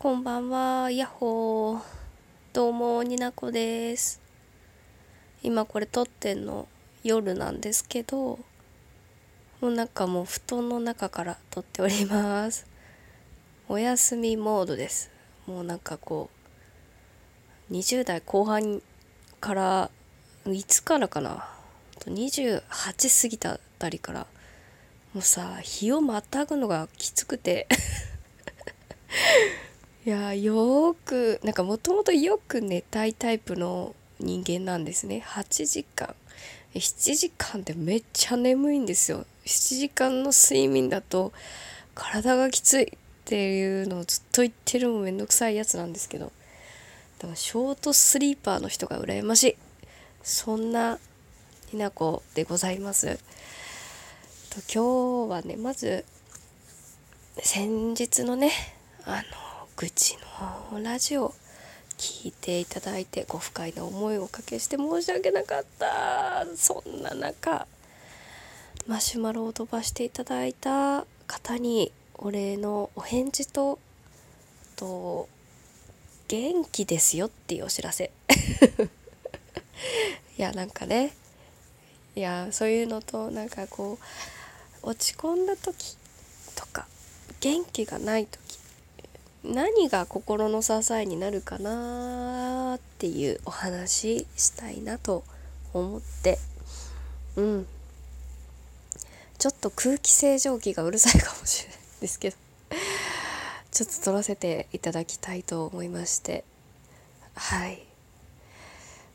こんばんは、やっほー。どうも、になこです。今これ撮ってんの夜なんですけど、もうなんかもう布団の中から撮っております。お休みモードです。もうなんかこう、20代後半から、いつからかな、28過ぎたあたりから、もうさ、日をまたぐのがきつくていやよくなんかもともとよく寝たいタイプの人間なんですね。8時間。7時間ってめっちゃ眠いんですよ。7時間の睡眠だと体がきついっていうのをずっと言ってるもめんどくさいやつなんですけど。だからショートスリーパーの人が羨ましい。そんなひなこでございます。と今日はねまず先日のねあの愚痴のラジオ聞いていただいてご不快な思いをおかけして申し訳なかった。そんな中マシュマロを飛ばしていただいた方にお礼のお返事とと元気ですよっていうお知らせ。いやなんかねいやそういうのとなんかこう落ち込んだ時とか元気がない時何が心の支えになるかなっていうお話したいなと思って。うん。ちょっと空気清浄機がうるさいかもしれないですけど。ちょっと撮らせていただきたいと思いまして。はい。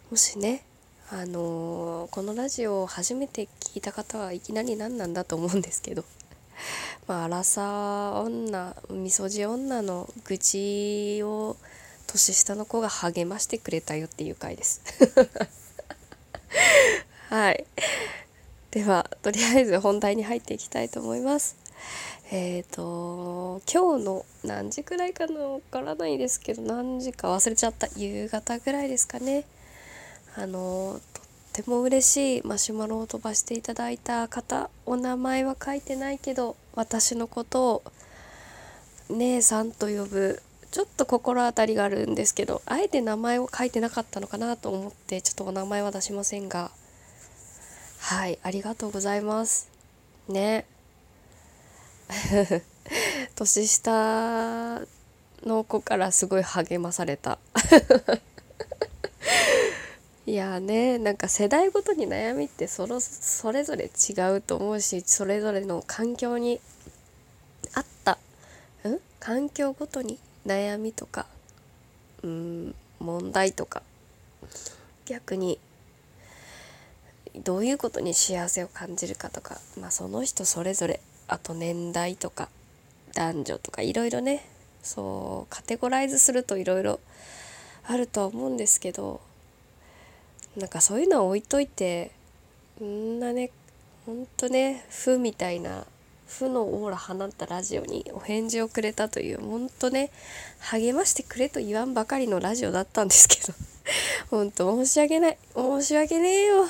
もしねあのー、このラジオを初めて聞いた方はいきなり何なんだと思うんですけど。まあ、アラサ女みそじ女の愚痴を年下の子が励ましてくれたよっていう回です。はい。ではとりあえず本題に入っていきたいと思います。えっ、ー、と今日の何時くらいかなわからないですけど何時か忘れちゃった夕方ぐらいですかね。あのとっても嬉しいマシュマロを飛ばしていただいた方お名前は書いてないけど私のことを姉さんと呼ぶちょっと心当たりがあるんですけどあえて名前を書いてなかったのかなと思ってちょっとお名前は出しませんが。はいありがとうございます。ね。年下の子からすごい励まされた。いやねなんか世代ごとに悩みってそそれぞれ違うと思うしそれぞれの環境にあったん？環境ごとに悩みとかうん問題とか逆にどういうことに幸せを感じるかとか、まあ、その人それぞれあと年代とか男女とかいろいろねそうカテゴライズするといろいろあるとは思うんですけどなんかそういうのは置いといてんなねほんとね負みたいな負のオーラ放ったラジオにお返事をくれたというほんとね励ましてくれと言わんばかりのラジオだったんですけどほんと申し訳ない。申し訳ねえよ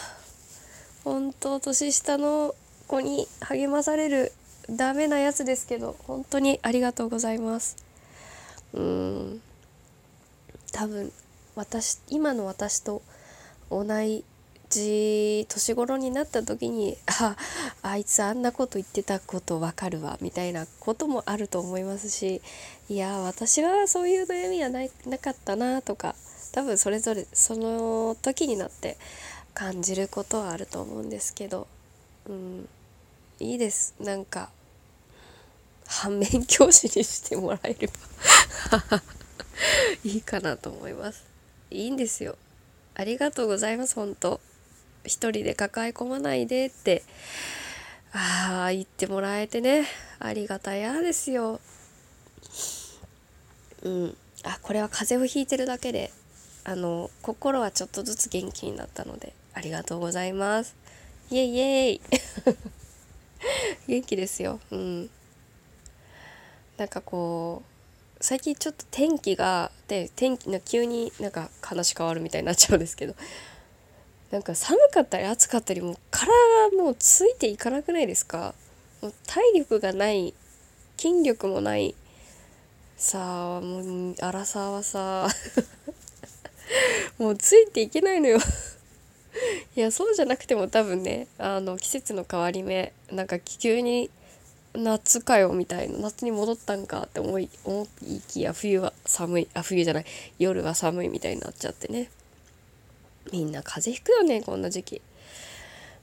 本当年下の子に励まされるダメなやつですけど本当にありがとうございます。うん。多分私今の私と同じ年頃になった時にああいつあんなこと言ってたことわかるわみたいなこともあると思いますしいや私はそういう悩みはないなかったなとか多分それぞれその時になって感じることはあると思うんですけど、うん、いいです。なんか反面教師にしてもらえれば いいかなと思います。いいんですよ。ありがとうございます。本当。一人で抱え込まないでって。ああ言ってもらえてね。ありがたやですよ。うん。あこれは風邪をひいてるだけで。あの心はちょっとずつ元気になったので。ありがとうございます。イエイイエイ。元気ですよ。うん。なんかこう最近ちょっと天気がで天気な急になんか話変わるみたいになっちゃうんですけどなんか寒かったり暑かったりもう体がもうついていかなくないですか？もう体力がない筋力もないさあもう荒沢はさ もうついていけないのよ。いやそうじゃなくても多分ねあの季節の変わり目なんか急に夏かよみたいな夏に戻ったんかって思い思いきや冬は寒いあ冬じゃない。夜は寒いみたいになっちゃってね。みんな風邪ひくよねこんな時期。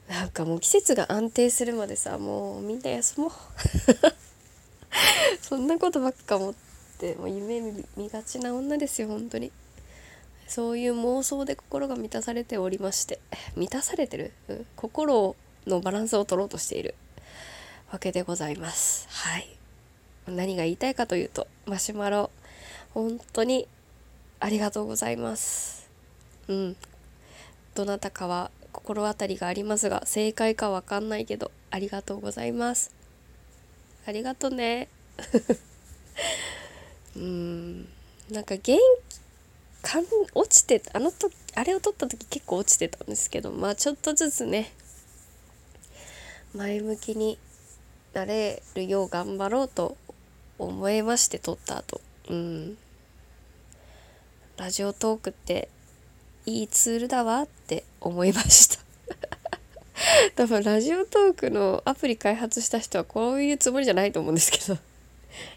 なんかもう季節が安定するまでさもうみんな休もう。そんなことばっか思ってもう夢見がちな女ですよ本当に。そういう妄想で心が満たされておりまして。満たされてる、うん、心のバランスを取ろうとしている。わけでございます。はい。何が言いたいかというとマシュマロ本当にありがとうございます。うん。どなたかは心当たりがありますが正解かわかんないけどありがとうございます。ありがとね。うん。なんか元気かん落ちてあの時あれを撮った時結構落ちてたんですけどまあちょっとずつね前向きになれるよう頑張ろうと思いまして撮った後。うん。ラジオトークっていいツールだわって思いました。多分ラジオトークのアプリ開発した人はこういうつもりじゃないと思うんですけど。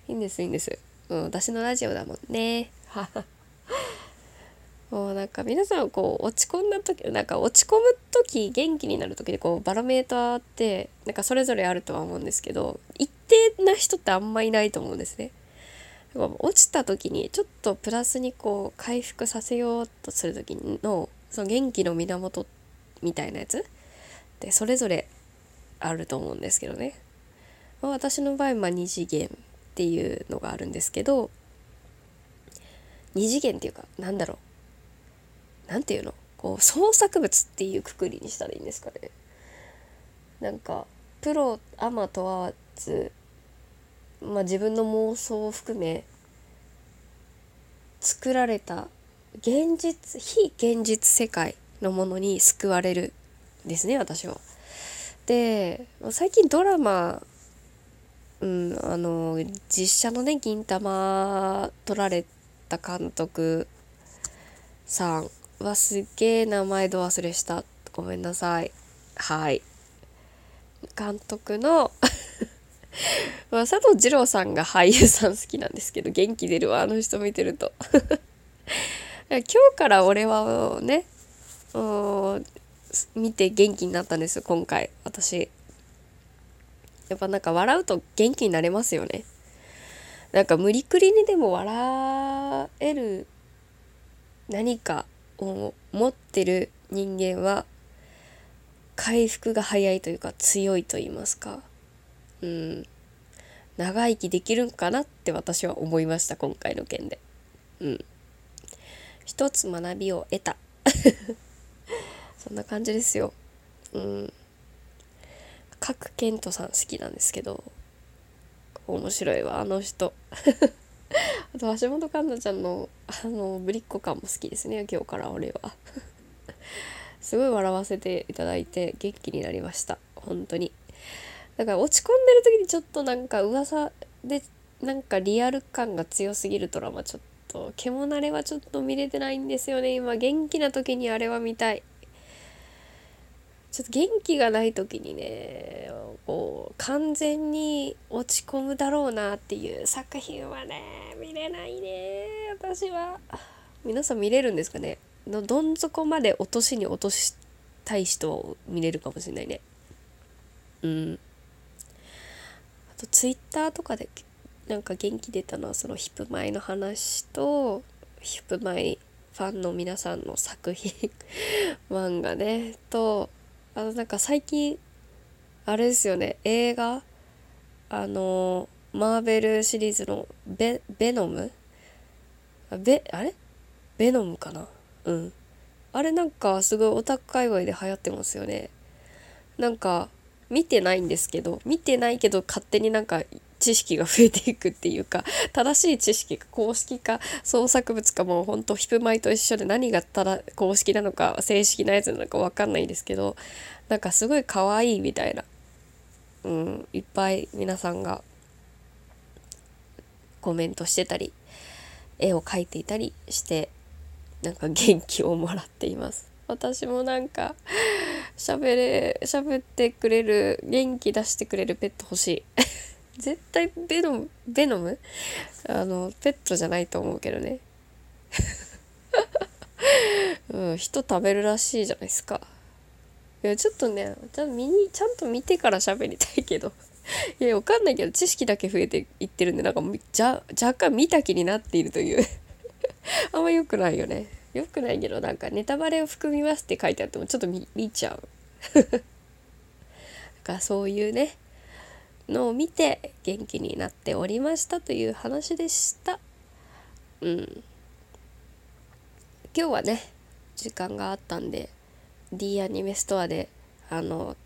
いいんですいいんです、うん、私のラジオだもんね。はは。もうなんか皆さんこう落ち込んだ時なんか落ち込む時元気になる時でこうバロメーターってなんかそれぞれあるとは思うんですけど一定な人ってあんまいないと思うんですね。落ちた時にちょっとプラスにこう回復させようとする時のその元気の源みたいなやつってそれぞれあると思うんですけどね。ま、私の場合まあ2次元っていうのがあるんですけど2次元っていうかなんだろう何て言うの？こう創作物っていうくくりにしたらいいんですかねなんかプロアマ問わず、まあ、自分の妄想を含め作られた現実非現実世界のものに救われるですね私は。で最近ドラマうんあの実写のね銀魂撮られた監督さんわすげえ名前ど忘れした。ごめんなさい。はい。監督の まあ、佐藤二郎さんが俳優さん好きなんですけど元気出るわあの人見てると。今日から俺はね見て元気になったんです今回。私。やっぱなんか笑うと元気になれますよね。なんか無理くりにでも笑える何かを持ってる人間は回復が早いというか強いと言いますか。うん。長生きできるんかなって私は思いました今回の件で。うん。一つ学びを得た。そんな感じですよ。うん。角健人さん好きなんですけど面白いわあの人。あと橋本環奈ちゃんのあのぶりっ子感も好きですね今日から俺は。すごい笑わせていただいて元気になりました。本当に。だから落ち込んでる時にちょっとなんか噂でなんかリアル感が強すぎるドラマちょっと獣慣れはちょっと見れてないんですよね今。元気な時にあれは見たい。ちょっと元気がない時にねこう完全に落ち込むだろうなっていう作品はね見れないね私は。皆さん見れるんですかね？のどん底まで落としに落としたい人を見れるかもしれないね。うん。あとツイッターとかでなんか元気出たのはそのヒップマイの話とヒップマイファンの皆さんの作品 漫画ねとあのなんか最近あれですよね。映画？あのマーベルシリーズのベベノム？ベあれ？ベノムかな？うん。あれなんかすごいオタク界隈で流行ってますよね。なんか見てないんですけど見てないけど勝手になんか知識が増えていくっていうか正しい知識か公式か創作物かもうほんとヒプマイと一緒で何がただ公式なのか正式なやつなのか分かんないんですけどなんかすごい可愛いみたいな、うん、いっぱい皆さんがコメントしてたり絵を描いていたりしてなんか元気をもらっています。私もなんか喋れ喋ってくれる元気出してくれるペット欲しい。絶対ベノムベノム？あのペットじゃないと思うけどね うん、人食べるらしいじゃないですか。いや、ちょっとね、ちゃんと見に、ちゃんと見てから喋りたいけど。いや、わかんないけど、知識だけ増えていってるんで、なんか、じゃ、若干見た気になっているという あんま良くないよね。良くないけど、なんか、ネタバレを含みますって書いてあっても、ちょっと見見ちゃう。だかそういうね、のを見て元気になっておりましたという話でした。うん。今日はね時間があったんで D アニメストアであの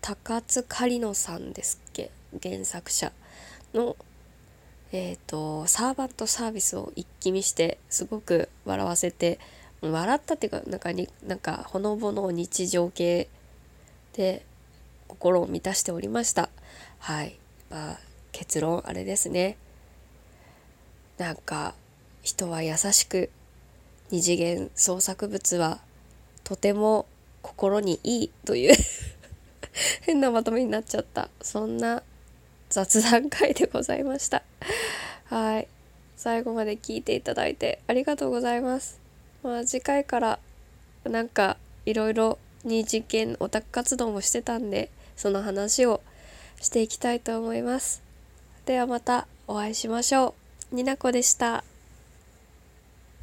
高津狩野さんですっけ原作者のえっ、ー、とサーバントサービスを一気見してすごく笑わせて笑ったっていうかなんかになんかほのぼの日常系で心を満たしておりました。はい。まあ結論あれですね。なんか人は優しく二次元創作物はとても心にいいという 変なまとめになっちゃった。そんな雑談会でございました。はい。最後まで聞いていただいてありがとうございます。まあ次回からなんかいろいろ二次元オタク活動もしてたんでその話をしていきたいと思います。ではまたお会いしましょう。になこでした。